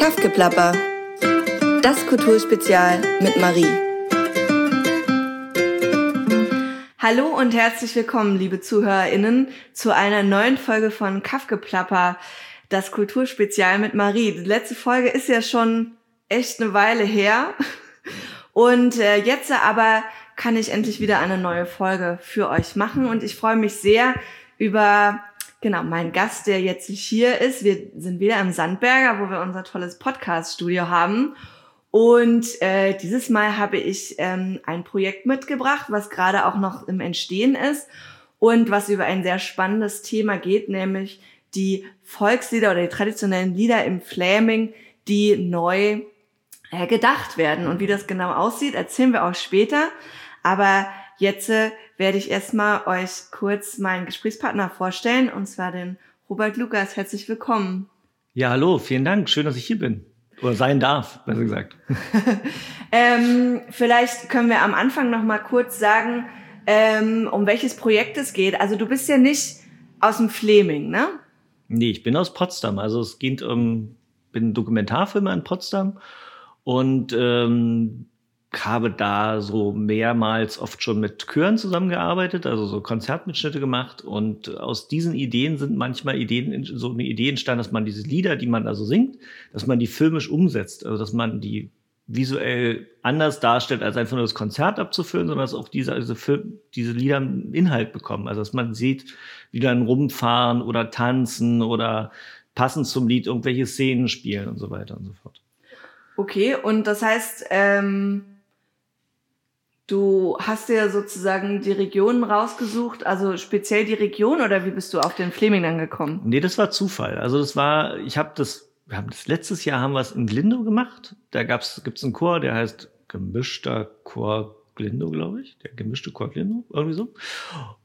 Kaffgeplapper. Das Kulturspezial mit Marie. Hallo und herzlich willkommen, liebe ZuhörerInnen, zu einer neuen Folge von Kaffgeplapper, das Kulturspezial mit Marie. Die letzte Folge ist ja schon echt eine Weile her. Und äh, jetzt aber kann ich endlich wieder eine neue Folge für euch machen. Und ich freue mich sehr über Genau, mein Gast, der jetzt hier ist, wir sind wieder im Sandberger, wo wir unser tolles Podcast-Studio haben. Und äh, dieses Mal habe ich ähm, ein Projekt mitgebracht, was gerade auch noch im Entstehen ist und was über ein sehr spannendes Thema geht, nämlich die Volkslieder oder die traditionellen Lieder im Flaming, die neu äh, gedacht werden. Und wie das genau aussieht, erzählen wir auch später. Aber jetzt äh, werde ich erstmal euch kurz meinen Gesprächspartner vorstellen, und zwar den Robert Lukas. Herzlich willkommen. Ja, hallo, vielen Dank. Schön, dass ich hier bin. Oder sein darf, besser gesagt. ähm, vielleicht können wir am Anfang noch mal kurz sagen, ähm, um welches Projekt es geht. Also du bist ja nicht aus dem Fleming, ne? Nee, ich bin aus Potsdam. Also es geht um, bin Dokumentarfilmer in Potsdam und ähm, habe da so mehrmals oft schon mit Chören zusammengearbeitet, also so Konzertmitschnitte gemacht und aus diesen Ideen sind manchmal Ideen, so eine Idee entstanden, dass man diese Lieder, die man da so singt, dass man die filmisch umsetzt, also dass man die visuell anders darstellt, als einfach nur das Konzert abzuführen, sondern dass auch diese, diese, Film, diese Lieder einen Inhalt bekommen. Also dass man sieht, wie dann rumfahren oder tanzen oder passend zum Lied irgendwelche Szenen spielen und so weiter und so fort. Okay, und das heißt, ähm, Du hast ja sozusagen die Regionen rausgesucht, also speziell die Region oder wie bist du auf den Fleming dann gekommen? Nee, das war Zufall. Also das war, ich habe das, wir haben das letztes Jahr haben wir es in Glindo gemacht. Da gab's gibt's einen Chor, der heißt gemischter Chor Glindo, glaube ich, der gemischte Chor Glindo, irgendwie so.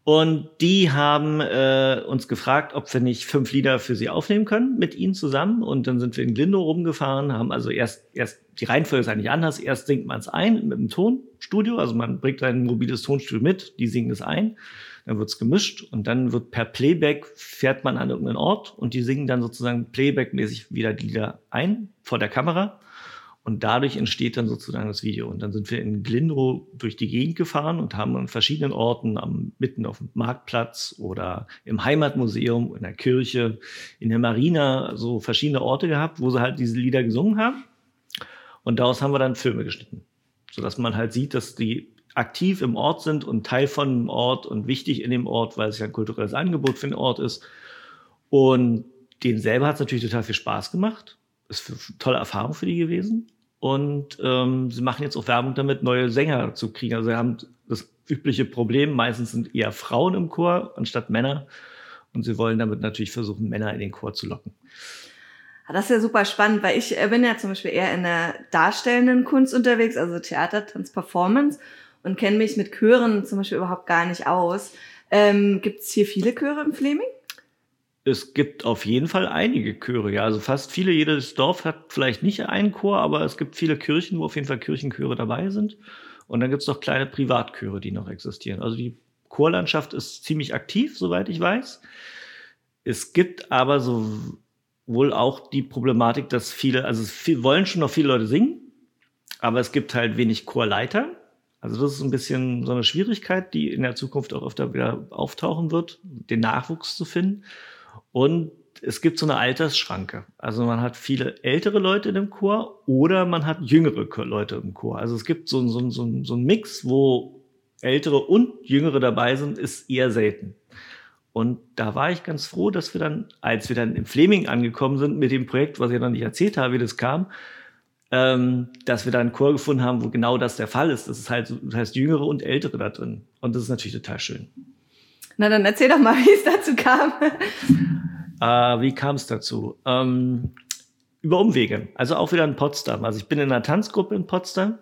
Und die haben äh, uns gefragt, ob wir nicht fünf Lieder für sie aufnehmen können mit ihnen zusammen. Und dann sind wir in Glindo rumgefahren, haben also erst, erst die Reihenfolge ist eigentlich anders. Erst singt man es ein mit dem Tonstudio, also man bringt ein mobiles Tonstudio mit, die singen es ein, dann wird's gemischt und dann wird per Playback fährt man an irgendeinen Ort und die singen dann sozusagen Playback-mäßig wieder die Lieder ein vor der Kamera. Und dadurch entsteht dann sozusagen das Video. Und dann sind wir in Glindrow durch die Gegend gefahren und haben an verschiedenen Orten, am, mitten auf dem Marktplatz oder im Heimatmuseum, in der Kirche, in der Marina, so verschiedene Orte gehabt, wo sie halt diese Lieder gesungen haben. Und daraus haben wir dann Filme geschnitten. Sodass man halt sieht, dass die aktiv im Ort sind und Teil von dem Ort und wichtig in dem Ort, weil es ja ein kulturelles Angebot für den Ort ist. Und denen selber hat es natürlich total viel Spaß gemacht. Ist eine tolle Erfahrung für die gewesen. Und ähm, sie machen jetzt auch Werbung damit, neue Sänger zu kriegen. Also sie haben das übliche Problem, meistens sind eher Frauen im Chor anstatt Männer. Und sie wollen damit natürlich versuchen, Männer in den Chor zu locken. Ah, das ist ja super spannend, weil ich äh, bin ja zum Beispiel eher in der darstellenden Kunst unterwegs, also Theater, Tanz, Performance und kenne mich mit Chören zum Beispiel überhaupt gar nicht aus. Ähm, Gibt es hier viele Chöre im Fleming? Es gibt auf jeden Fall einige Chöre, ja. Also fast viele, jedes Dorf hat vielleicht nicht einen Chor, aber es gibt viele Kirchen, wo auf jeden Fall Kirchenchöre dabei sind. Und dann gibt es noch kleine Privatchöre, die noch existieren. Also die Chorlandschaft ist ziemlich aktiv, soweit ich weiß. Es gibt aber so wohl auch die Problematik, dass viele, also viel, wollen schon noch viele Leute singen, aber es gibt halt wenig Chorleiter. Also das ist ein bisschen so eine Schwierigkeit, die in der Zukunft auch öfter wieder auftauchen wird, den Nachwuchs zu finden. Und es gibt so eine Altersschranke. Also man hat viele ältere Leute in dem Chor oder man hat jüngere Leute im Chor. Also es gibt so, so, so, so einen Mix, wo ältere und jüngere dabei sind, ist eher selten. Und da war ich ganz froh, dass wir dann, als wir dann im Fleming angekommen sind mit dem Projekt, was ich noch nicht erzählt habe, wie das kam, ähm, dass wir da einen Chor gefunden haben, wo genau das der Fall ist. Das ist halt, das heißt Jüngere und Ältere da drin. Und das ist natürlich total schön. Na, dann erzähl doch mal, wie es dazu kam. Äh, wie kam es dazu? Ähm, über Umwege. Also auch wieder in Potsdam. Also ich bin in einer Tanzgruppe in Potsdam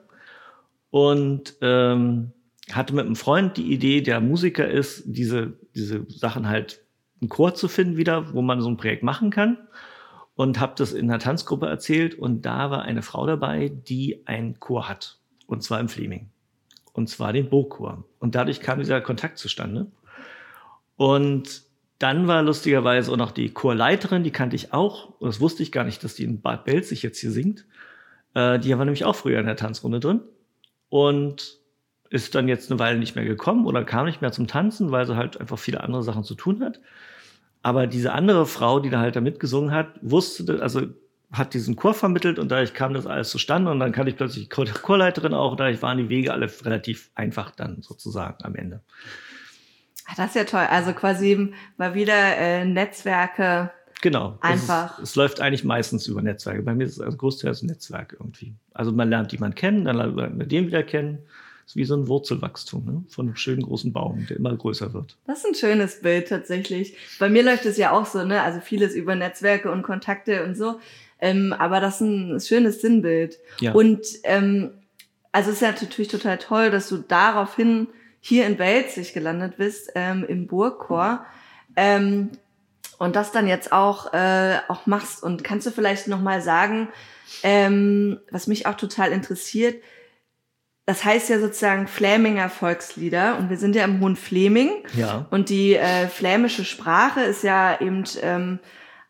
und ähm, hatte mit einem Freund die Idee, der Musiker ist, diese, diese Sachen halt einen Chor zu finden wieder, wo man so ein Projekt machen kann. Und habe das in einer Tanzgruppe erzählt und da war eine Frau dabei, die einen Chor hat. Und zwar im Fleming. Und zwar den Burgchor. Und dadurch kam dieser Kontakt zustande. Und dann war lustigerweise auch noch die Chorleiterin, die kannte ich auch. Und das wusste ich gar nicht, dass die in Bad Belzig jetzt hier singt. Äh, die war nämlich auch früher in der Tanzrunde drin. Und ist dann jetzt eine Weile nicht mehr gekommen oder kam nicht mehr zum Tanzen, weil sie halt einfach viele andere Sachen zu tun hat. Aber diese andere Frau, die da halt da mitgesungen hat, wusste, also hat diesen Chor vermittelt und dadurch kam das alles zustande und dann kannte ich plötzlich die Chorleiterin auch, dadurch waren die Wege alle relativ einfach dann sozusagen am Ende. Das ist ja toll. Also quasi mal wieder äh, Netzwerke. Genau. Einfach. Es, es, läuft eigentlich meistens über Netzwerke. Bei mir ist es also großteils ein Netzwerk irgendwie. Also man lernt jemanden kennen, dann lernt man den wieder kennen. Das ist wie so ein Wurzelwachstum ne? von einem schönen großen Baum, der immer größer wird. Das ist ein schönes Bild tatsächlich. Bei mir läuft es ja auch so, ne? Also vieles über Netzwerke und Kontakte und so. Ähm, aber das ist ein schönes Sinnbild. Ja. Und ähm, also es ist ja natürlich total toll, dass du daraufhin hier in Belzig gelandet bist, ähm, im Burgchor. Ähm, und das dann jetzt auch, äh, auch machst. Und kannst du vielleicht nochmal sagen, ähm, was mich auch total interessiert, das heißt ja sozusagen Fläminger Volkslieder und wir sind ja im Hohen Fleming. Ja. Und die äh, flämische Sprache ist ja eben, ähm,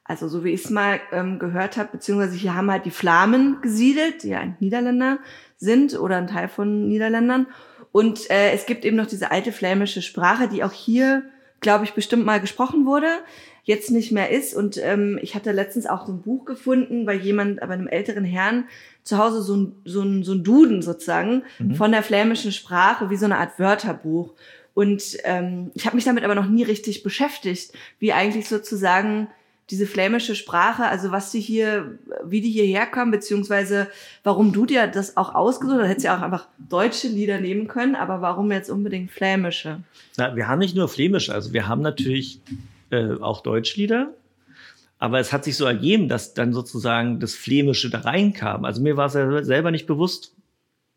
also so wie ich es mal ähm, gehört habe, beziehungsweise hier haben halt die Flamen gesiedelt, die ja ein Niederländer sind oder ein Teil von Niederländern. Und äh, es gibt eben noch diese alte flämische Sprache, die auch hier, glaube ich, bestimmt mal gesprochen wurde, jetzt nicht mehr ist. Und ähm, ich hatte letztens auch so ein Buch gefunden bei jemand, bei einem älteren Herrn, zu Hause so ein, so ein, so ein Duden sozusagen mhm. von der flämischen Sprache, wie so eine Art Wörterbuch. Und ähm, ich habe mich damit aber noch nie richtig beschäftigt, wie eigentlich sozusagen diese flämische Sprache, also was die hier, wie die hierher kommen, beziehungsweise warum du dir das auch ausgesucht hast, hättest ja auch einfach deutsche Lieder nehmen können, aber warum jetzt unbedingt flämische? Na, wir haben nicht nur flämische, also wir haben natürlich äh, auch Deutschlieder, aber es hat sich so ergeben, dass dann sozusagen das Flämische da reinkam. Also mir war es ja selber nicht bewusst.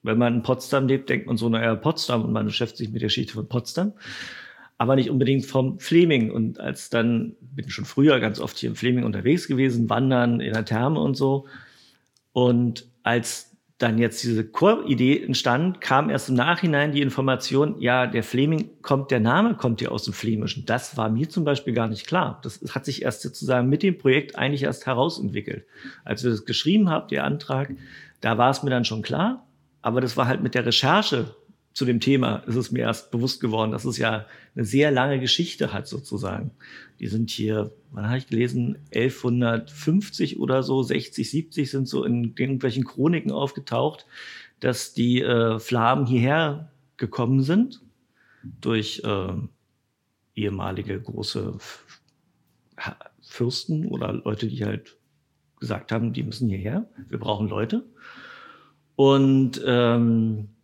Wenn man in Potsdam lebt, denkt man so, naja, Potsdam und man beschäftigt sich mit der Geschichte von Potsdam aber nicht unbedingt vom Fleming. Und als dann, bin schon früher ganz oft hier im Fleming unterwegs gewesen, wandern in der Therme und so. Und als dann jetzt diese Choridee entstand, kam erst im Nachhinein die Information, ja, der Fleming kommt, der Name kommt ja aus dem Flämischen. Das war mir zum Beispiel gar nicht klar. Das hat sich erst sozusagen mit dem Projekt eigentlich erst herausentwickelt. Als wir das geschrieben haben, der Antrag, da war es mir dann schon klar. Aber das war halt mit der Recherche zu dem Thema ist es mir erst bewusst geworden, dass es ja eine sehr lange Geschichte hat sozusagen. Die sind hier, wann habe ich gelesen, 1150 oder so, 60, 70 sind so in irgendwelchen Chroniken aufgetaucht, dass die äh, Flamen hierher gekommen sind durch äh, ehemalige große Fürsten oder Leute, die halt gesagt haben, die müssen hierher, wir brauchen Leute. Und ähm,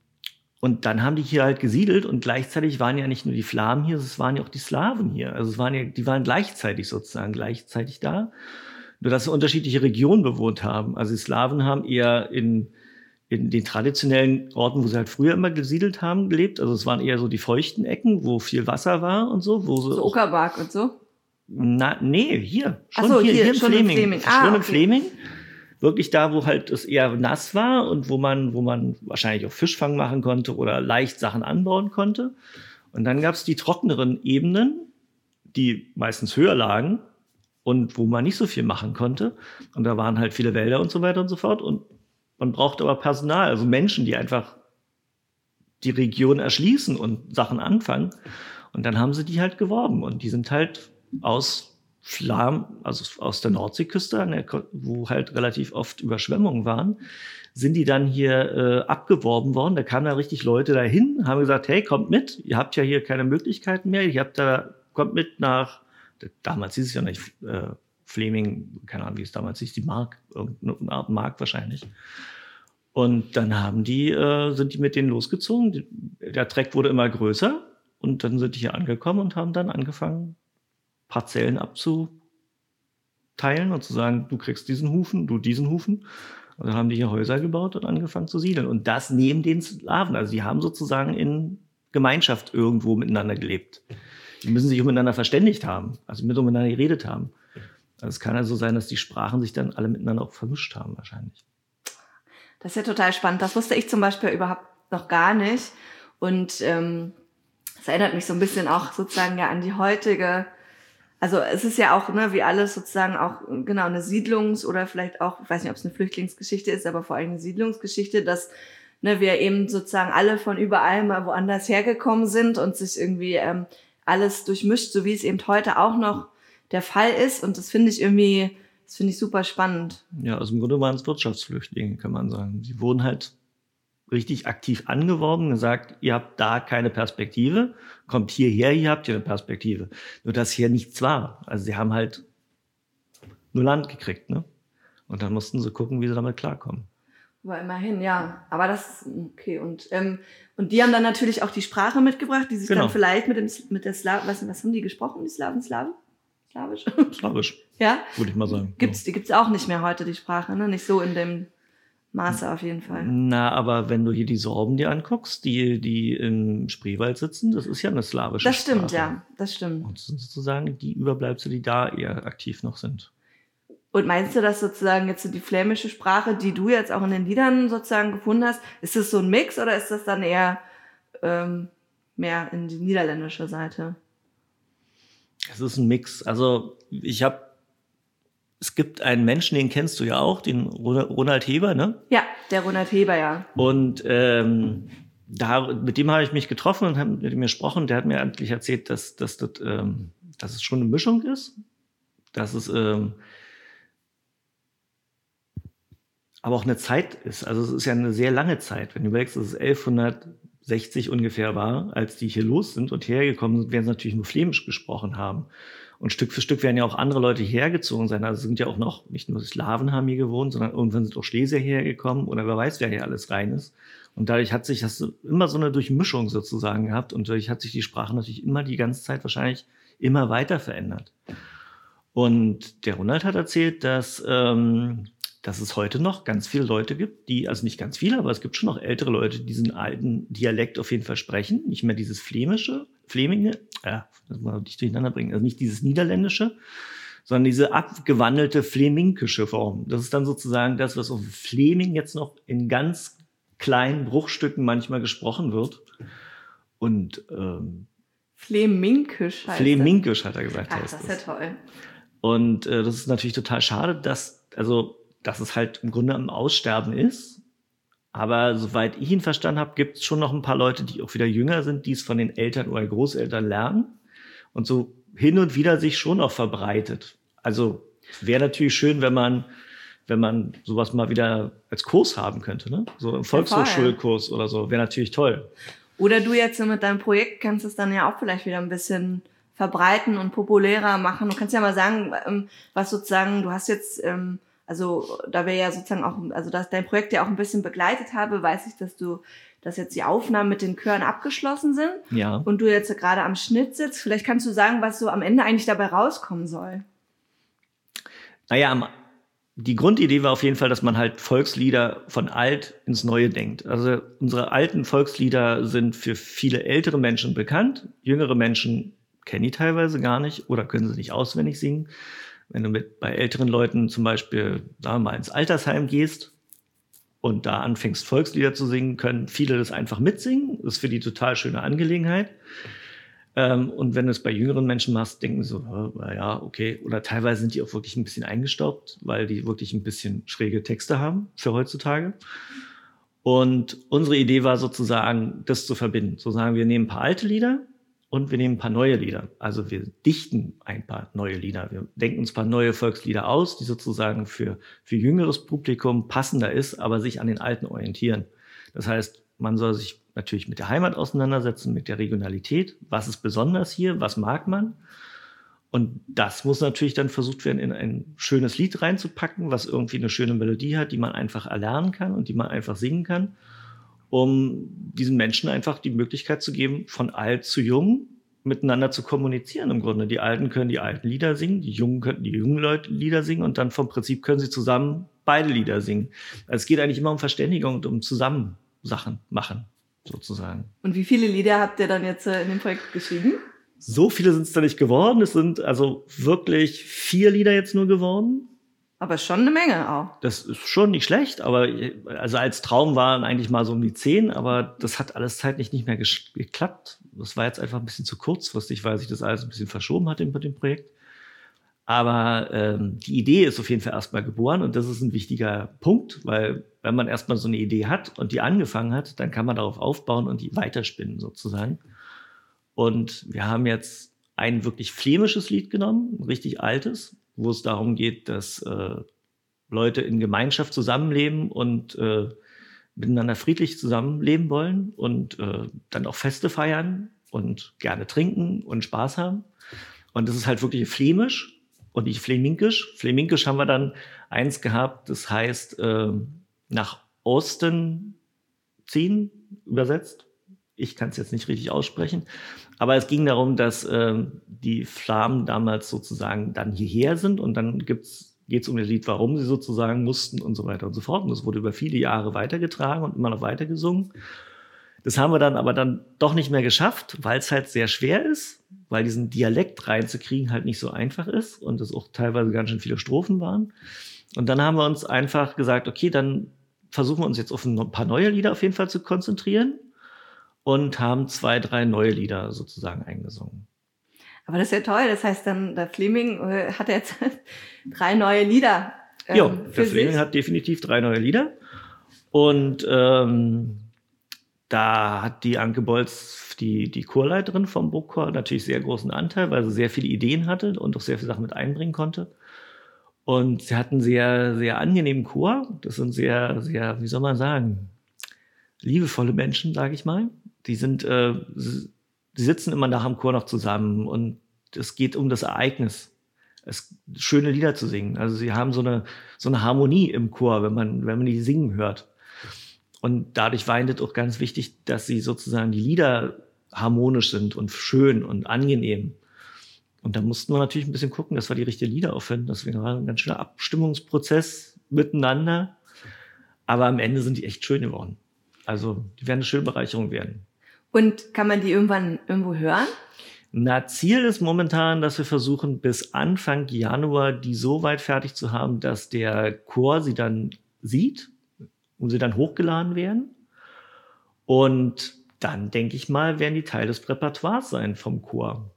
und dann haben die hier halt gesiedelt und gleichzeitig waren ja nicht nur die Flamen hier, es waren ja auch die Slawen hier. Also es waren ja, die waren gleichzeitig sozusagen gleichzeitig da. Nur dass sie unterschiedliche Regionen bewohnt haben. Also die Slawen haben eher in, in den traditionellen Orten, wo sie halt früher immer gesiedelt haben, gelebt. Also es waren eher so die feuchten Ecken, wo viel Wasser war und so. Wo so, so Uckerberg und so? Na, nee, hier. Schon so, hier, hier, hier, im schon Fleming. Fleming. Ah, schon okay. im Fleming wirklich da, wo halt es eher nass war und wo man, wo man wahrscheinlich auch Fischfang machen konnte oder leicht Sachen anbauen konnte. Und dann gab es die trockeneren Ebenen, die meistens höher lagen und wo man nicht so viel machen konnte. Und da waren halt viele Wälder und so weiter und so fort. Und man braucht aber Personal, also Menschen, die einfach die Region erschließen und Sachen anfangen. Und dann haben sie die halt geworben und die sind halt aus Flam, also aus der Nordseeküste, wo halt relativ oft Überschwemmungen waren, sind die dann hier äh, abgeworben worden. Da kamen da richtig Leute dahin, haben gesagt, hey, kommt mit, ihr habt ja hier keine Möglichkeiten mehr, ihr habt da, kommt mit nach, damals hieß es ja nicht äh, Fleming, keine Ahnung, wie es damals hieß, die Mark, irgendeine Art Mark wahrscheinlich. Und dann haben die, äh, sind die mit denen losgezogen. Der Treck wurde immer größer und dann sind die hier angekommen und haben dann angefangen, Parzellen abzuteilen und zu sagen, du kriegst diesen Hufen, du diesen Hufen. Und dann haben die hier Häuser gebaut und angefangen zu siedeln. Und das neben den Slawen. Also die haben sozusagen in Gemeinschaft irgendwo miteinander gelebt. Die müssen sich miteinander verständigt haben, also miteinander geredet haben. Also es kann also sein, dass die Sprachen sich dann alle miteinander auch vermischt haben, wahrscheinlich. Das ist ja total spannend. Das wusste ich zum Beispiel überhaupt noch gar nicht. Und ähm, das erinnert mich so ein bisschen auch sozusagen ja an die heutige also es ist ja auch, ne, wie alles sozusagen auch, genau, eine Siedlungs- oder vielleicht auch, ich weiß nicht, ob es eine Flüchtlingsgeschichte ist, aber vor allem eine Siedlungsgeschichte, dass ne, wir eben sozusagen alle von überall mal woanders hergekommen sind und sich irgendwie ähm, alles durchmischt, so wie es eben heute auch noch der Fall ist. Und das finde ich irgendwie, das finde ich super spannend. Ja, also im Grunde waren es Wirtschaftsflüchtlinge, kann man sagen. Sie wurden halt richtig aktiv angeworben, gesagt, ihr habt da keine Perspektive, kommt hierher, hier habt ihr eine Perspektive. Nur dass hier nichts war. Also sie haben halt nur Land gekriegt, ne? Und dann mussten sie gucken, wie sie damit klarkommen. Aber immerhin, ja. Aber das, okay. Und, ähm, und die haben dann natürlich auch die Sprache mitgebracht, die sich genau. dann vielleicht mit dem, mit der Slav, was, was haben die gesprochen, die Slaven, Slaven? Slawisch? Slawisch. Ja? Würde ich mal sagen. Gibt's, die gibt's auch nicht mehr heute, die Sprache, ne? Nicht so in dem Maße auf jeden Fall. Na, aber wenn du hier die Sorben dir anguckst, die, die im Spreewald sitzen, das ist ja eine slawische Das stimmt, Sprache. ja, das stimmt. Und das sind sozusagen die Überbleibsel, die da eher aktiv noch sind. Und meinst du, dass sozusagen jetzt so die flämische Sprache, die du jetzt auch in den Liedern sozusagen gefunden hast, ist das so ein Mix oder ist das dann eher ähm, mehr in die niederländische Seite? Es ist ein Mix. Also ich habe es gibt einen Menschen, den kennst du ja auch, den Ronald Heber, ne? Ja, der Ronald Heber, ja. Und ähm, da, mit dem habe ich mich getroffen und habe mit ihm gesprochen. Der hat mir eigentlich erzählt, dass, dass, das, ähm, dass es schon eine Mischung ist, dass es ähm, aber auch eine Zeit ist. Also es ist ja eine sehr lange Zeit. Wenn du überlegst, dass es 1160 ungefähr war, als die hier los sind und hergekommen sind, werden sie natürlich nur Flämisch gesprochen haben. Und Stück für Stück werden ja auch andere Leute hergezogen sein. Also sind ja auch noch, nicht nur Slawen haben hier gewohnt, sondern irgendwann sind auch Schlesier hergekommen oder wer weiß, wer hier alles rein ist. Und dadurch hat sich das immer so eine Durchmischung sozusagen gehabt und dadurch hat sich die Sprache natürlich immer die ganze Zeit wahrscheinlich immer weiter verändert. Und der Ronald hat erzählt, dass, ähm, dass es heute noch ganz viele Leute gibt, die, also nicht ganz viele, aber es gibt schon noch ältere Leute, die diesen alten Dialekt auf jeden Fall sprechen. Nicht mehr dieses Flämische, Fleminge, ja, das muss man nicht durcheinander bringen, also nicht dieses Niederländische, sondern diese abgewandelte fleminkische Form. Das ist dann sozusagen das, was auf Fleming jetzt noch in ganz kleinen Bruchstücken manchmal gesprochen wird. Und ähm, Fleminkisch heißt Fleminkisch hat er gesagt. Ach, das ist ja toll. Und äh, das ist natürlich total schade, dass, also, dass es halt im Grunde am Aussterben ist. Aber soweit ich ihn verstanden habe, gibt es schon noch ein paar Leute, die auch wieder jünger sind, die es von den Eltern oder Großeltern lernen und so hin und wieder sich schon auch verbreitet. Also wäre natürlich schön, wenn man, wenn man sowas mal wieder als Kurs haben könnte, ne? So im Volkshochschulkurs oder so, wäre natürlich toll. Oder du jetzt mit deinem Projekt kannst es dann ja auch vielleicht wieder ein bisschen verbreiten und populärer machen. Du kannst ja mal sagen, ähm, was sozusagen, du hast jetzt ähm, also da wir ja sozusagen auch, also dass dein Projekt ja auch ein bisschen begleitet habe, weiß ich, dass du, dass jetzt die Aufnahmen mit den Chören abgeschlossen sind. Ja. Und du jetzt gerade am Schnitt sitzt. Vielleicht kannst du sagen, was so am Ende eigentlich dabei rauskommen soll. Naja, die Grundidee war auf jeden Fall, dass man halt Volkslieder von alt ins Neue denkt. Also unsere alten Volkslieder sind für viele ältere Menschen bekannt. Jüngere Menschen kennen die teilweise gar nicht oder können sie nicht auswendig singen. Wenn du mit bei älteren Leuten zum Beispiel, sagen wir mal, ins Altersheim gehst und da anfängst, Volkslieder zu singen, können viele das einfach mitsingen. Das ist für die total schöne Angelegenheit. Ähm, und wenn du es bei jüngeren Menschen machst, denken sie so, ja, okay. Oder teilweise sind die auch wirklich ein bisschen eingestaubt, weil die wirklich ein bisschen schräge Texte haben für heutzutage. Und unsere Idee war sozusagen, das zu verbinden. So sagen wir nehmen ein paar alte Lieder, und wir nehmen ein paar neue Lieder. Also wir dichten ein paar neue Lieder. Wir denken uns ein paar neue Volkslieder aus, die sozusagen für, für jüngeres Publikum passender ist, aber sich an den alten orientieren. Das heißt, man soll sich natürlich mit der Heimat auseinandersetzen, mit der Regionalität. Was ist besonders hier? Was mag man? Und das muss natürlich dann versucht werden, in ein schönes Lied reinzupacken, was irgendwie eine schöne Melodie hat, die man einfach erlernen kann und die man einfach singen kann um diesen Menschen einfach die Möglichkeit zu geben, von alt zu jung miteinander zu kommunizieren im Grunde. Die Alten können die alten Lieder singen, die Jungen können die jungen Leute Lieder singen und dann vom Prinzip können sie zusammen beide Lieder singen. Also es geht eigentlich immer um Verständigung und um zusammen Sachen machen, sozusagen. Und wie viele Lieder habt ihr dann jetzt äh, in dem Projekt geschrieben? So viele sind es da nicht geworden. Es sind also wirklich vier Lieder jetzt nur geworden. Aber schon eine Menge auch. Das ist schon nicht schlecht, aber also als Traum waren eigentlich mal so um die zehn, aber das hat alles zeitlich nicht mehr geklappt. Das war jetzt einfach ein bisschen zu kurzfristig, weil sich das alles ein bisschen verschoben hat mit dem Projekt. Aber ähm, die Idee ist auf jeden Fall erstmal geboren und das ist ein wichtiger Punkt, weil wenn man erstmal so eine Idee hat und die angefangen hat, dann kann man darauf aufbauen und die weiterspinnen sozusagen. Und wir haben jetzt ein wirklich flämisches Lied genommen, ein richtig altes, wo es darum geht, dass äh, Leute in Gemeinschaft zusammenleben und äh, miteinander friedlich zusammenleben wollen und äh, dann auch Feste feiern und gerne trinken und Spaß haben. Und das ist halt wirklich flämisch und nicht fleminkisch. Fleminkisch haben wir dann eins gehabt, das heißt äh, nach Osten ziehen, übersetzt. Ich kann es jetzt nicht richtig aussprechen. Aber es ging darum, dass äh, die Flamen damals sozusagen dann hierher sind und dann geht es um das Lied, warum sie sozusagen mussten und so weiter und so fort. Und das wurde über viele Jahre weitergetragen und immer noch weiter gesungen. Das haben wir dann aber dann doch nicht mehr geschafft, weil es halt sehr schwer ist, weil diesen Dialekt reinzukriegen halt nicht so einfach ist und es auch teilweise ganz schön viele Strophen waren. Und dann haben wir uns einfach gesagt, okay, dann versuchen wir uns jetzt auf ein paar neue Lieder auf jeden Fall zu konzentrieren und haben zwei, drei neue Lieder sozusagen eingesungen. Aber das ist ja toll. Das heißt dann, der Fleming äh, hat jetzt drei neue Lieder. Ähm, ja, der Fleming hat definitiv drei neue Lieder. Und ähm, da hat die Anke Bolz, die, die Chorleiterin vom Burgchor, natürlich sehr großen Anteil, weil sie sehr viele Ideen hatte und auch sehr viele Sachen mit einbringen konnte. Und sie hatten sehr, sehr angenehmen Chor. Das sind sehr, sehr, wie soll man sagen, liebevolle Menschen, sage ich mal. Die sind, äh, die sitzen immer nach dem Chor noch zusammen und es geht um das Ereignis, es, schöne Lieder zu singen. Also sie haben so eine, so eine Harmonie im Chor, wenn man, wenn man die singen hört. Und dadurch war es auch ganz wichtig, dass sie sozusagen die Lieder harmonisch sind und schön und angenehm. Und da mussten wir natürlich ein bisschen gucken, dass wir die richtigen Lieder auffinden. Das war ein ganz schöner Abstimmungsprozess miteinander. Aber am Ende sind die echt schön geworden. Also die werden eine schöne Bereicherung werden. Und kann man die irgendwann irgendwo hören? Na, Ziel ist momentan, dass wir versuchen, bis Anfang Januar die so weit fertig zu haben, dass der Chor sie dann sieht und sie dann hochgeladen werden. Und dann, denke ich mal, werden die Teil des Repertoires sein vom Chor.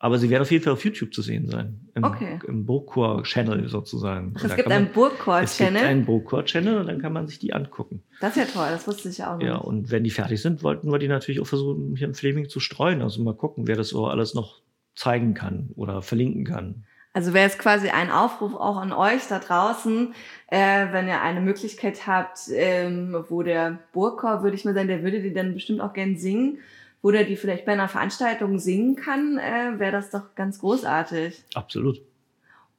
Aber sie werden auf jeden Fall auf YouTube zu sehen sein. Im, okay. im Burgchor-Channel sozusagen. Ach, es gibt einen Burgchor-Channel? Es gibt einen Burgchor-Channel und dann kann man sich die angucken. Das ist ja toll, das wusste ich auch noch. Ja, und wenn die fertig sind, wollten wir die natürlich auch versuchen, hier im Fleming zu streuen. Also mal gucken, wer das so alles noch zeigen kann oder verlinken kann. Also wäre es quasi ein Aufruf auch an euch da draußen, äh, wenn ihr eine Möglichkeit habt, ähm, wo der Burgchor, würde ich mal sagen, der würde die dann bestimmt auch gern singen, wo der die vielleicht bei einer Veranstaltung singen kann, äh, wäre das doch ganz großartig. Absolut.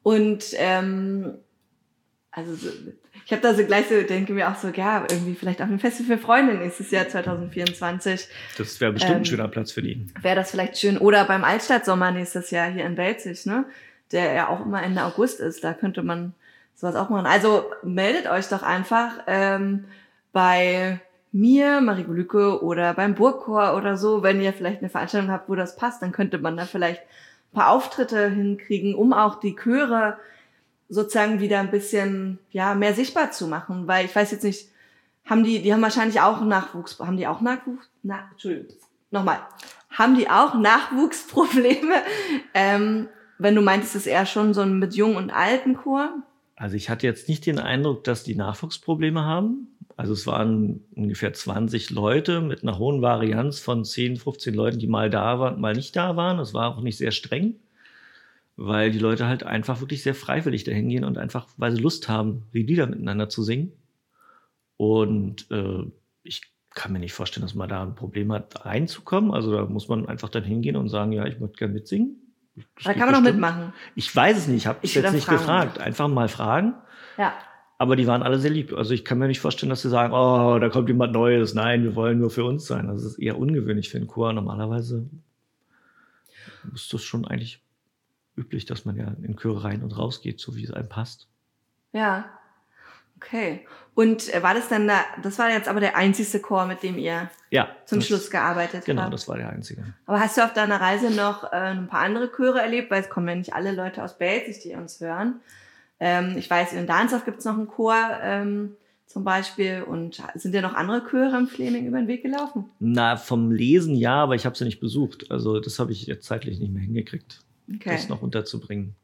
Und ähm, also so, ich habe da so gleich so, denke mir auch so, ja, irgendwie vielleicht auch ein Festival für Freunde nächstes Jahr 2024. Das wäre bestimmt ähm, ein schöner Platz für die. Wäre das vielleicht schön. Oder beim Altstadtsommer nächstes Jahr hier in Belzig, ne? der ja auch immer Ende August ist. Da könnte man sowas auch machen. Also meldet euch doch einfach ähm, bei mir, Marie Lücke oder beim Burgchor oder so, wenn ihr vielleicht eine Veranstaltung habt, wo das passt, dann könnte man da vielleicht ein paar Auftritte hinkriegen, um auch die Chöre sozusagen wieder ein bisschen ja mehr sichtbar zu machen, weil ich weiß jetzt nicht, haben die, die haben wahrscheinlich auch Nachwuchs, haben die auch Nachwuchs, na, Entschuldigung, nochmal, haben die auch Nachwuchsprobleme? Ähm, wenn du meintest, es ist eher schon so ein mit jungen und alten Chor? Also ich hatte jetzt nicht den Eindruck, dass die Nachwuchsprobleme haben. Also es waren ungefähr 20 Leute mit einer hohen Varianz von 10, 15 Leuten, die mal da waren, mal nicht da waren. Das war auch nicht sehr streng, weil die Leute halt einfach wirklich sehr freiwillig dahin gehen und einfach, weil sie Lust haben, die Lieder miteinander zu singen. Und äh, ich kann mir nicht vorstellen, dass man da ein Problem hat, reinzukommen. Also da muss man einfach dann hingehen und sagen, ja, ich möchte gerne mitsingen. Da kann man noch mitmachen. Ich weiß es nicht, ich habe es jetzt nicht gefragt. Einfach mal fragen. Ja. Aber die waren alle sehr lieb. Also ich kann mir nicht vorstellen, dass sie sagen, oh, da kommt jemand Neues. Nein, wir wollen nur für uns sein. Das ist eher ungewöhnlich für einen Chor. Normalerweise ist das schon eigentlich üblich, dass man ja in Chöre rein und raus geht, so wie es einem passt. Ja. Okay. Und äh, war das dann da, das war jetzt aber der einzigste Chor, mit dem ihr ja, zum Schluss gearbeitet genau, habt? Genau, das war der einzige. Aber hast du auf deiner Reise noch äh, ein paar andere Chöre erlebt? Weil es kommen ja nicht alle Leute aus Belzig, die uns hören. Ähm, ich weiß, in Darnsdorf gibt es noch einen Chor ähm, zum Beispiel. Und sind ja noch andere Chöre im Fleming über den Weg gelaufen? Na, vom Lesen ja, aber ich habe sie nicht besucht. Also das habe ich jetzt zeitlich nicht mehr hingekriegt, okay. das noch unterzubringen.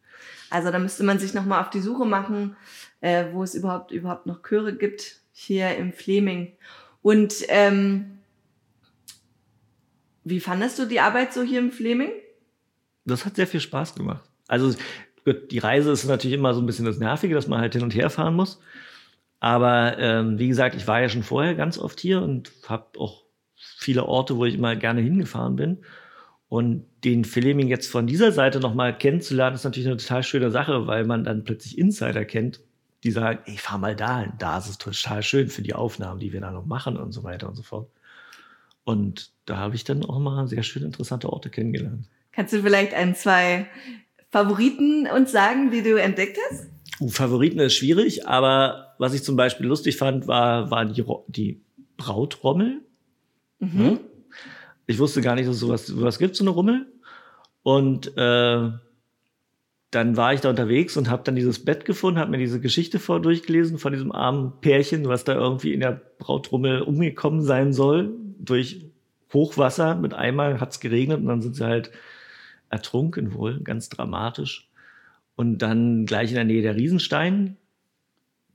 Also da müsste man sich nochmal auf die Suche machen, äh, wo es überhaupt, überhaupt noch Chöre gibt, hier im Fleming. Und ähm, wie fandest du die Arbeit so hier im Fleming? Das hat sehr viel Spaß gemacht. Also die Reise ist natürlich immer so ein bisschen das Nervige, dass man halt hin und her fahren muss. Aber ähm, wie gesagt, ich war ja schon vorher ganz oft hier und habe auch viele Orte, wo ich immer gerne hingefahren bin. Und den Fleming jetzt von dieser Seite nochmal kennenzulernen, ist natürlich eine total schöne Sache, weil man dann plötzlich Insider kennt, die sagen, ey, fahr mal da da ist es total schön für die Aufnahmen, die wir da noch machen und so weiter und so fort. Und da habe ich dann auch mal sehr schön interessante Orte kennengelernt. Kannst du vielleicht ein, zwei Favoriten uns sagen, die du entdeckt hast? Uh, Favoriten ist schwierig, aber was ich zum Beispiel lustig fand, war, war die, die Brautrommel. Mhm. Ja? Ich wusste gar nicht, dass es sowas, sowas gibt, so eine Rummel. Und äh, dann war ich da unterwegs und habe dann dieses Bett gefunden, habe mir diese Geschichte vor durchgelesen von diesem armen Pärchen, was da irgendwie in der Brautrummel umgekommen sein soll. Durch Hochwasser mit einmal hat es geregnet und dann sind sie halt ertrunken wohl, ganz dramatisch. Und dann gleich in der Nähe der Riesenstein,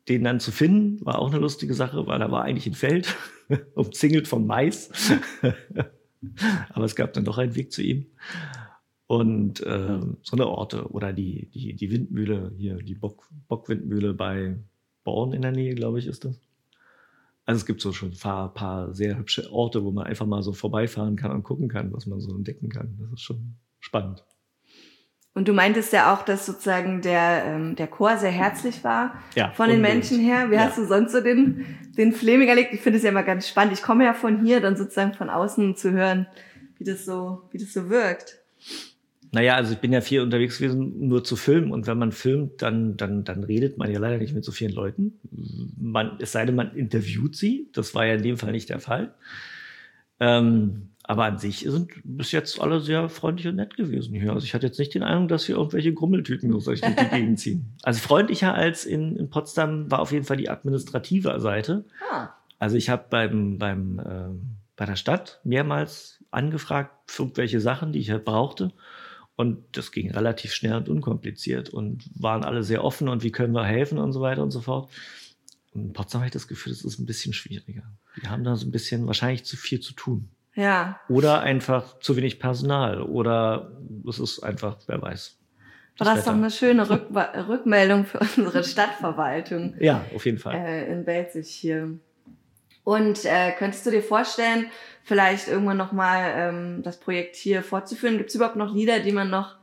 den dann zu finden, war auch eine lustige Sache, weil er war eigentlich ein Feld, umzingelt vom Mais. Aber es gab dann doch einen Weg zu ihm. Und äh, so eine Orte oder die, die, die Windmühle hier, die Bock, Bockwindmühle bei Born in der Nähe, glaube ich, ist das. Also es gibt so schon ein paar, paar sehr hübsche Orte, wo man einfach mal so vorbeifahren kann und gucken kann, was man so entdecken kann. Das ist schon spannend. Und du meintest ja auch, dass sozusagen der, ähm, der Chor sehr herzlich war ja, von den. Menschen her. Wie Ja. hast du sonst so den, den Fleming erlebt? Ich finde es ja immer ganz spannend. Ich komme ja von hier, dann sozusagen von außen zu hören, wie das so, wie das so wirkt. Naja, also ich bin ja viel unterwegs gewesen, nur zu filmen. Und wenn man filmt, dann, dann, dann redet man ja leider nicht mit so vielen Leuten. Man, es sei denn, man interviewt sie. Das war ja in dem Fall nicht der Fall. Ähm, aber an sich sind bis jetzt alle sehr freundlich und nett gewesen hier. Also ich hatte jetzt nicht den Eindruck, dass hier irgendwelche Grummeltüten durch die Gegend ziehen. Also freundlicher als in, in Potsdam war auf jeden Fall die administrative Seite. Ah. Also ich habe beim, beim, ähm, bei der Stadt mehrmals angefragt für irgendwelche Sachen, die ich halt brauchte. Und das ging relativ schnell und unkompliziert und waren alle sehr offen und wie können wir helfen und so weiter und so fort. Und in Potsdam habe ich das Gefühl, das ist ein bisschen schwieriger. Die haben da so ein bisschen wahrscheinlich zu viel zu tun. Ja. Oder einfach zu wenig Personal. Oder es ist einfach, wer weiß. War das doch eine schöne Rück Rückmeldung für unsere Stadtverwaltung Ja, auf jeden Fall. äh, in Belzig hier. Und äh, könntest du dir vorstellen, vielleicht irgendwann nochmal ähm, das Projekt hier fortzuführen? Gibt es überhaupt noch Lieder, die man noch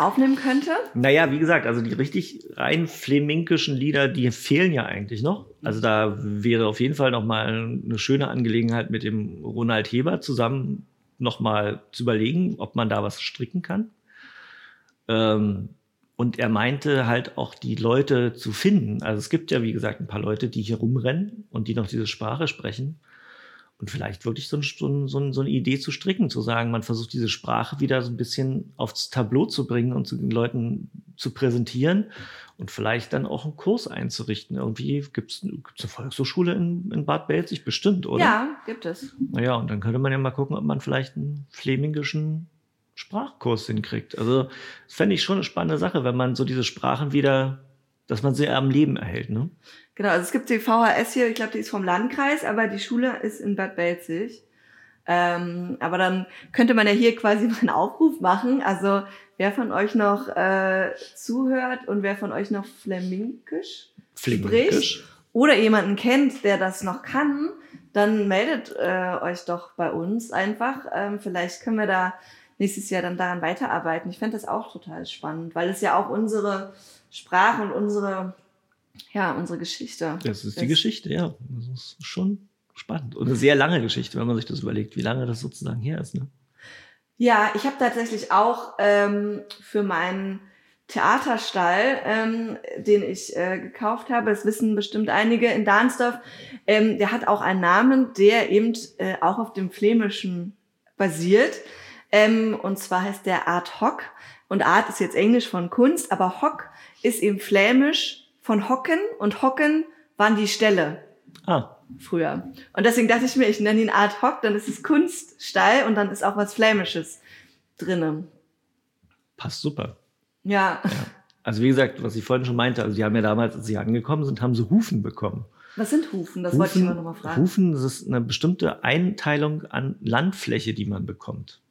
aufnehmen könnte? Naja, wie gesagt, also die richtig rein fleminkischen Lieder, die fehlen ja eigentlich noch. Also da wäre auf jeden Fall noch mal eine schöne Angelegenheit mit dem Ronald Heber zusammen noch mal zu überlegen, ob man da was stricken kann. Ähm, und er meinte halt auch die Leute zu finden. Also es gibt ja, wie gesagt, ein paar Leute, die hier rumrennen und die noch diese Sprache sprechen. Und vielleicht wirklich so, ein, so, ein, so, ein, so eine Idee zu stricken, zu sagen, man versucht diese Sprache wieder so ein bisschen aufs Tableau zu bringen und zu den Leuten zu präsentieren und vielleicht dann auch einen Kurs einzurichten. Irgendwie gibt es eine Volkshochschule in, in Bad Belzig bestimmt, oder? Ja, gibt es. Naja, und dann könnte man ja mal gucken, ob man vielleicht einen flemingischen Sprachkurs hinkriegt. Also, das fände ich schon eine spannende Sache, wenn man so diese Sprachen wieder, dass man sie am Leben erhält, ne? Genau, also es gibt die VHS hier, ich glaube, die ist vom Landkreis, aber die Schule ist in Bad Belzig. Ähm, aber dann könnte man ja hier quasi mal einen Aufruf machen. Also wer von euch noch äh, zuhört und wer von euch noch Fleminkisch Fleminkisch. oder jemanden kennt, der das noch kann, dann meldet äh, euch doch bei uns einfach. Ähm, vielleicht können wir da nächstes Jahr dann daran weiterarbeiten. Ich fände das auch total spannend, weil es ja auch unsere Sprache und unsere, ja, unsere Geschichte. Das ist die Geschichte, ja. Das ist schon spannend. Und eine sehr lange Geschichte, wenn man sich das überlegt, wie lange das sozusagen her ist. Ne? Ja, ich habe tatsächlich auch ähm, für meinen Theaterstall, ähm, den ich äh, gekauft habe, das wissen bestimmt einige in Dahnsdorf, ähm, der hat auch einen Namen, der eben äh, auch auf dem Flämischen basiert. Ähm, und zwar heißt der Art Hock. Und Art ist jetzt Englisch von Kunst, aber Hock ist eben flämisch von Hocken und Hocken waren die Ställe Ah, früher. Und deswegen dachte ich mir, ich nenne ihn Art Hock, dann ist es Kunststall und dann ist auch was Flämisches drinnen. passt super. Ja, Ja. Also wie gesagt, was ich vorhin schon meinte, also die haben ja damals, als sie angekommen sind, haben sie Hufen bekommen. Was sind Hufen? Das Hufen, wollte ich immer noch mal fragen. Hufen das ist eine bestimmte Einteilung an Landfläche, die man bekommt.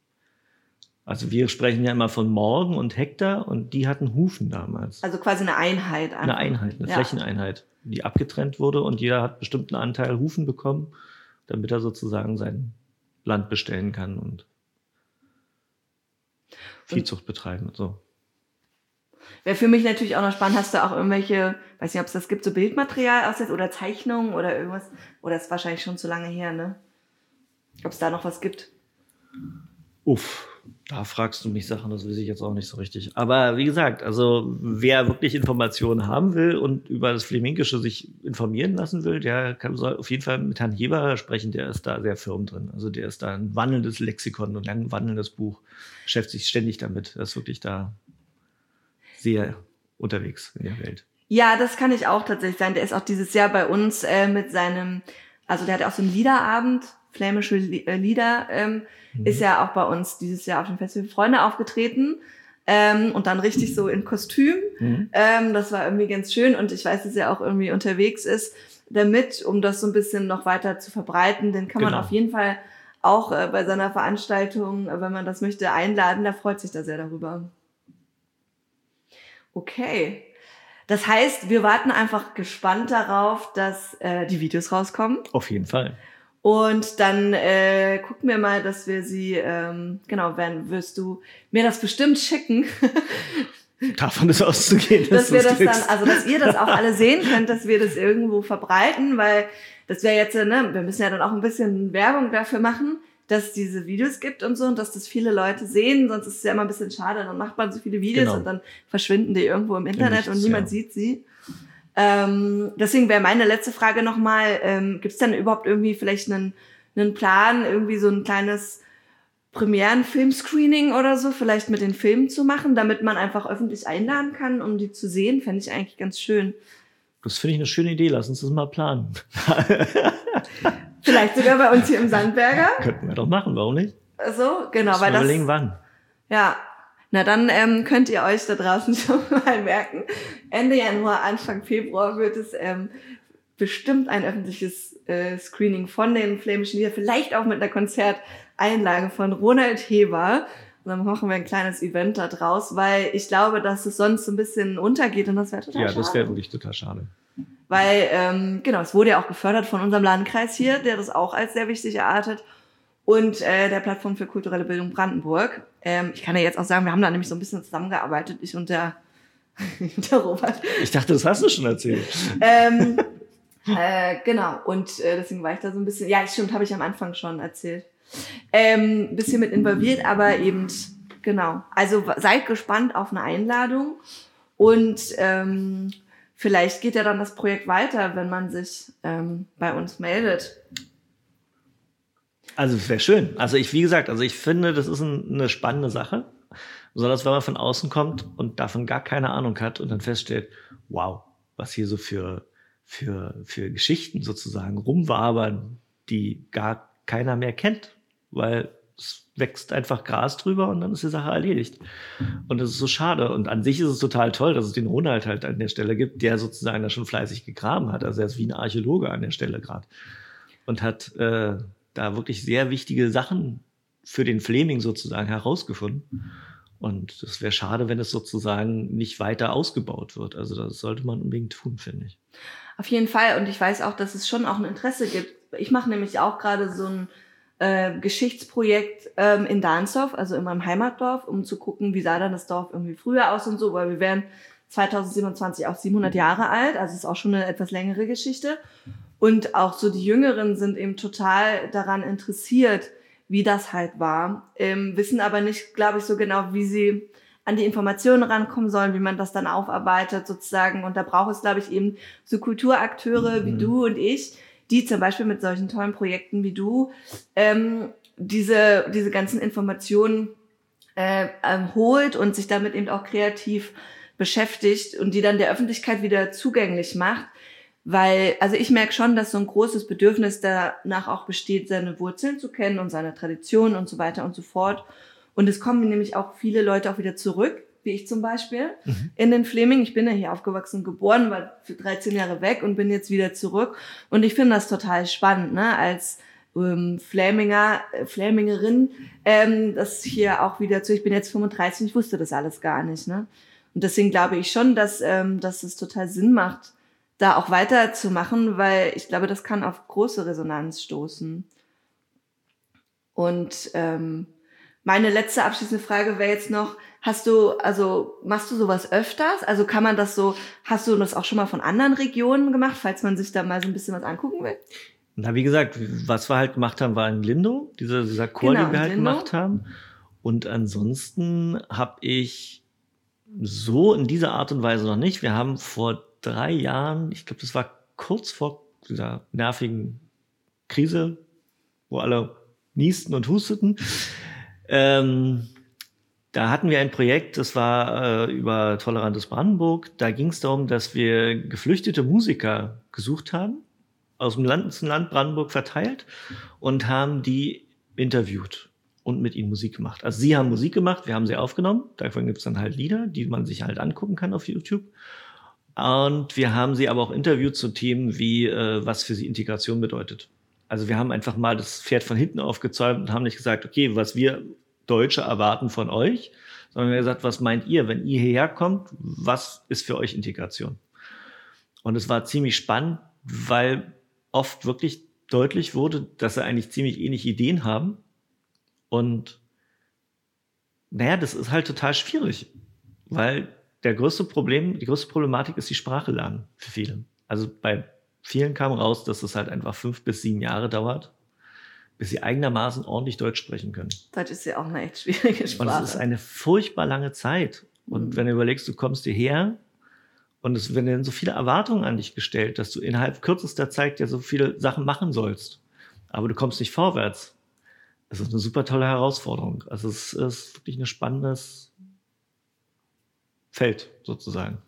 Also wir sprechen ja immer von Morgen und Hektar und die hatten Hufen damals. Also quasi eine Einheit. Einfach. Eine Einheit, eine Ja. Flächeneinheit, die abgetrennt wurde und jeder hat bestimmten Anteil Hufen bekommen, damit er sozusagen sein Land bestellen kann und Viehzucht betreiben und so. Wäre für mich natürlich auch noch spannend, hast du auch irgendwelche, weiß nicht, ob es das gibt, so Bildmaterial aus oder Zeichnungen oder irgendwas, oder ist wahrscheinlich schon zu lange her, ne? Ob es da noch was gibt. Uff, da fragst du mich Sachen, das weiß ich jetzt auch nicht so richtig. Aber wie gesagt, also wer wirklich Informationen haben will und über das Flemingische sich informieren lassen will, der kann, soll auf jeden Fall mit Herrn Heber sprechen, der ist da sehr firm drin. Also der ist da ein wandelndes Lexikon und ein wandelndes Buch, beschäftigt sich ständig damit. Er ist wirklich da sehr unterwegs in der Welt. Ja, das kann ich auch tatsächlich sein. Der ist auch dieses Jahr bei uns äh, mit seinem, also der hat auch so einen Liederabend, flämische äh, Lieder, ähm, ist ja auch bei uns dieses Jahr auf dem Festival Freunde aufgetreten. Ähm, und dann richtig so in Kostüm. Mhm. Ähm, das war irgendwie ganz schön und ich weiß, dass er auch irgendwie unterwegs ist damit, um das so ein bisschen noch weiter zu verbreiten. Den kann man Genau. auf jeden Fall auch äh, bei seiner Veranstaltung, äh, wenn man das möchte, einladen. Da freut sich da sehr darüber. Okay. Das heißt, wir warten einfach gespannt darauf, dass äh, die Videos rauskommen. Auf jeden Fall. Und dann äh, gucken wir mal, dass wir sie, ähm, genau, wenn wirst du mir das bestimmt schicken, Davon ist auszugehen, dass wir du's das dann, kriegst. also dass ihr das auch alle sehen könnt, dass wir das irgendwo verbreiten, weil das wäre jetzt, äh, ne, wir müssen ja dann auch ein bisschen Werbung dafür machen, dass es diese Videos gibt und so und dass das viele Leute sehen, sonst ist es ja immer ein bisschen schade, dann macht man so viele Videos Genau. und dann verschwinden die irgendwo im Internet Nichts, und niemand ja. sieht sie. Ähm, deswegen wäre meine letzte Frage nochmal, ähm, gibt es denn überhaupt irgendwie vielleicht einen, einen Plan, irgendwie so ein kleines Premieren-Filmscreening oder so, vielleicht mit den Filmen zu machen, damit man einfach öffentlich einladen kann, um die zu sehen, fände ich eigentlich ganz schön. Das finde ich eine schöne Idee. Lass uns das mal planen. Vielleicht sogar bei uns hier im Sandberger. Könnten wir doch machen, warum nicht? So, genau, Müssen weil wir das. überlegen, wann. Ja. Na dann ähm, könnt ihr euch da draußen schon mal merken. Ende Januar, Anfang Februar wird es ähm, bestimmt ein öffentliches äh, Screening von den Flämischen Lieder, vielleicht auch mit einer Konzerteinlage von Ronald Heber. Und dann machen wir ein kleines Event da draus, weil ich glaube, dass es sonst so ein bisschen untergeht und das wäre total Ja, schade. das wäre wirklich total schade. Weil, ähm, genau, es wurde ja auch gefördert von unserem Landkreis hier, der das auch als sehr wichtig erachtet. Und äh, der Plattform für kulturelle Bildung Brandenburg. Ähm, ich kann ja jetzt auch sagen, wir haben da nämlich so ein bisschen zusammengearbeitet, ich und der, der Robert. Ich dachte, das hast du schon erzählt. Ähm, äh, genau, und äh, deswegen war ich da so ein bisschen, ja, stimmt, habe ich am Anfang schon erzählt. Ähm, ein bisschen mit involviert, aber eben, genau. Also seid gespannt auf eine Einladung und ähm, vielleicht geht ja dann das Projekt weiter, wenn man sich ähm, bei uns meldet. Also es wäre schön. Also ich, wie gesagt, also ich finde, das ist ein, eine spannende Sache. Besonders wenn man von außen kommt und davon gar keine Ahnung hat und dann feststellt, wow, was hier so für, für, für Geschichten sozusagen rumwabern, die gar keiner mehr kennt, weil es wächst einfach Gras drüber und dann ist die Sache erledigt. Und das ist so schade. Und an sich ist es total toll, dass es den Ronald halt an der Stelle gibt, der sozusagen da schon fleißig gegraben hat. Also er ist wie ein Archäologe an der Stelle gerade. Und hat äh, da wirklich sehr wichtige Sachen für den Fleming sozusagen herausgefunden. Und es wäre schade, wenn es sozusagen nicht weiter ausgebaut wird. Also das sollte man unbedingt tun, finde ich. Auf jeden Fall. Und ich weiß auch, dass es schon auch ein Interesse gibt. Ich mache nämlich auch gerade so ein äh, Geschichtsprojekt ähm, in Dahnsdorf, also in meinem Heimatdorf, um zu gucken, wie sah dann das Dorf irgendwie früher aus und so, weil wir werden 2027 auch 700 Jahre alt, also ist auch schon eine etwas längere Geschichte. Und auch so die Jüngeren sind eben total daran interessiert, wie das halt war, ähm, wissen aber nicht, glaube ich, so genau, wie sie an die Informationen rankommen sollen, wie man das dann aufarbeitet sozusagen. Und da braucht es, glaube ich, eben so Kulturakteure wie Mhm. du und ich, die zum Beispiel mit solchen tollen Projekten wie du ähm, diese, diese ganzen Informationen äh, ähm, holt und sich damit eben auch kreativ beschäftigt und die dann der Öffentlichkeit wieder zugänglich macht. Weil, also ich merke schon, dass so ein großes Bedürfnis danach auch besteht, seine Wurzeln zu kennen und seine Traditionen und so weiter und so fort. Und es kommen nämlich auch viele Leute auch wieder zurück, wie ich zum Beispiel, mhm. in den Fleming. Ich bin ja hier aufgewachsen geboren, war für 13 Jahre weg und bin jetzt wieder zurück. Und ich finde das total spannend, ne, als ähm, Fläminger, äh, Flämingerin, ähm, das hier auch wieder zu, ich bin jetzt 35, ich wusste das alles gar nicht, ne. Und deswegen glaube ich schon, dass, ähm, dass es total Sinn macht, da auch weiterzumachen, weil ich glaube, das kann auf große Resonanz stoßen. Und ähm, meine letzte abschließende Frage wäre jetzt noch, hast du, also machst du sowas öfters? Also kann man das so, hast du das auch schon mal von anderen Regionen gemacht, falls man sich da mal so ein bisschen was angucken will? Na, wie gesagt, was wir halt gemacht haben, war in Lindo, dieser, dieser Chor, genau, den wir halt Lindo. gemacht haben. Und ansonsten habe ich so in dieser Art und Weise noch nicht. Wir haben vor drei Jahren, ich glaube, das war kurz vor dieser nervigen Krise, wo alle niesten und husteten. Ähm, da hatten wir ein Projekt, das war äh, über Tolerantes Brandenburg. Da ging es darum, dass wir geflüchtete Musiker gesucht haben, aus dem ganzen Land Brandenburg verteilt und haben die interviewt und mit ihnen Musik gemacht. Also sie haben Musik gemacht, wir haben sie aufgenommen. Davon gibt es dann halt Lieder, die man sich halt angucken kann auf YouTube. Und wir haben sie aber auch interviewt zu Themen wie, äh, was für sie Integration bedeutet. Also wir haben einfach mal das Pferd von hinten aufgezäumt und haben nicht gesagt, okay, was wir Deutsche erwarten von euch, sondern wir haben gesagt, was meint ihr, wenn ihr hierher kommt, was ist für euch Integration? Und es war ziemlich spannend, weil oft wirklich deutlich wurde, dass sie eigentlich ziemlich ähnliche Ideen haben. Und naja, das ist halt total schwierig, weil der größte Problem, die größte Problematik ist die Sprache lernen für viele. Also bei vielen kam raus, dass es halt einfach fünf bis sieben Jahre dauert, bis sie eigenermaßen ordentlich Deutsch sprechen können. Deutsch ist ja auch eine echt schwierige Sprache. Und es ist eine furchtbar lange Zeit. Und mhm. wenn du überlegst, du kommst hierher und es werden so viele Erwartungen an dich gestellt, dass du innerhalb kürzester Zeit ja so viele Sachen machen sollst, aber du kommst nicht vorwärts. Es ist eine super tolle Herausforderung. Also es ist wirklich ein spannendes Feld sozusagen.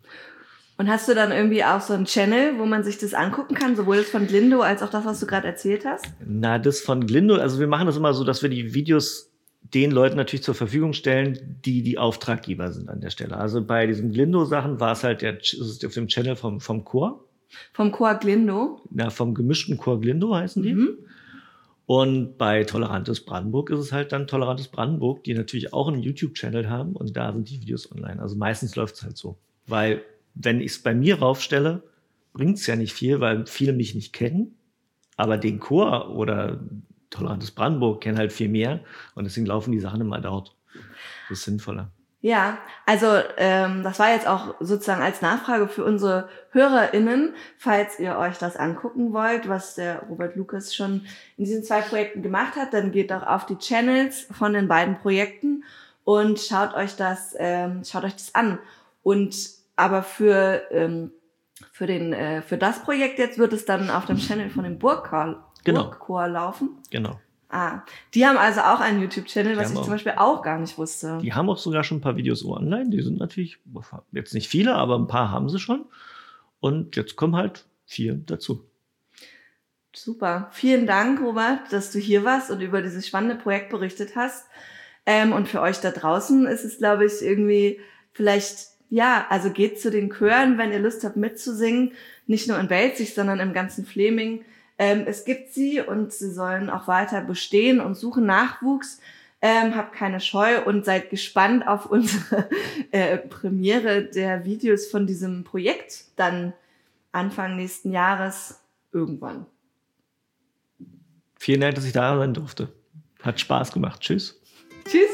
Und hast du dann irgendwie auch so einen Channel, wo man sich das angucken kann, sowohl das von Glindo als auch das, was du gerade erzählt hast? Na, das von Glindo, also wir machen das immer so, dass wir die Videos den Leuten natürlich zur Verfügung stellen, die die Auftraggeber sind an der Stelle. Also bei diesen Glindo-Sachen war es halt der, ist auf dem Channel vom, vom Chor. Vom Chor Glindo? Na, vom gemischten Chor Glindo heißen die. Mhm. Und bei Tolerantes Brandenburg ist es halt dann Tolerantes Brandenburg, die natürlich auch einen YouTube-Channel haben und da sind die Videos online. Also meistens läuft es halt so. Weil wenn ich es bei mir raufstelle, bringt es ja nicht viel, weil viele mich nicht kennen. Aber den Chor oder Tolerantes Brandenburg kennen halt viel mehr und deswegen laufen die Sachen immer dort. Das ist sinnvoller. Ja, also ähm, das war jetzt auch sozusagen als Nachfrage für unsere HörerInnen, falls ihr euch das angucken wollt, was der Robert Lukas schon in diesen zwei Projekten gemacht hat, dann geht doch auf die Channels von den beiden Projekten und schaut euch das, ähm, schaut euch das an. Und aber für, ähm, für, den, äh, für das Projekt jetzt wird es dann auf dem Channel von dem Burgchor, genau. Burgchor laufen. Genau. Ah, die haben also auch einen YouTube-Channel, was ich auch, zum Beispiel auch gar nicht wusste. Die haben auch sogar schon ein paar Videos online. Die sind natürlich jetzt nicht viele, aber ein paar haben sie schon. Und jetzt kommen halt vier dazu. Super. Vielen Dank, Robert, dass du hier warst und über dieses spannende Projekt berichtet hast. Ähm, und für euch da draußen ist es, glaube ich, irgendwie vielleicht ja, also geht zu den Chören, wenn ihr Lust habt mitzusingen, nicht nur in Welzig, sondern im ganzen Fleming. Ähm, es gibt sie und sie sollen auch weiter bestehen und suchen Nachwuchs. Ähm, habt keine Scheu und seid gespannt auf unsere äh, Premiere der Videos von diesem Projekt dann Anfang nächsten Jahres irgendwann. Vielen Dank, dass ich da sein durfte. Hat Spaß gemacht. Tschüss. Tschüss.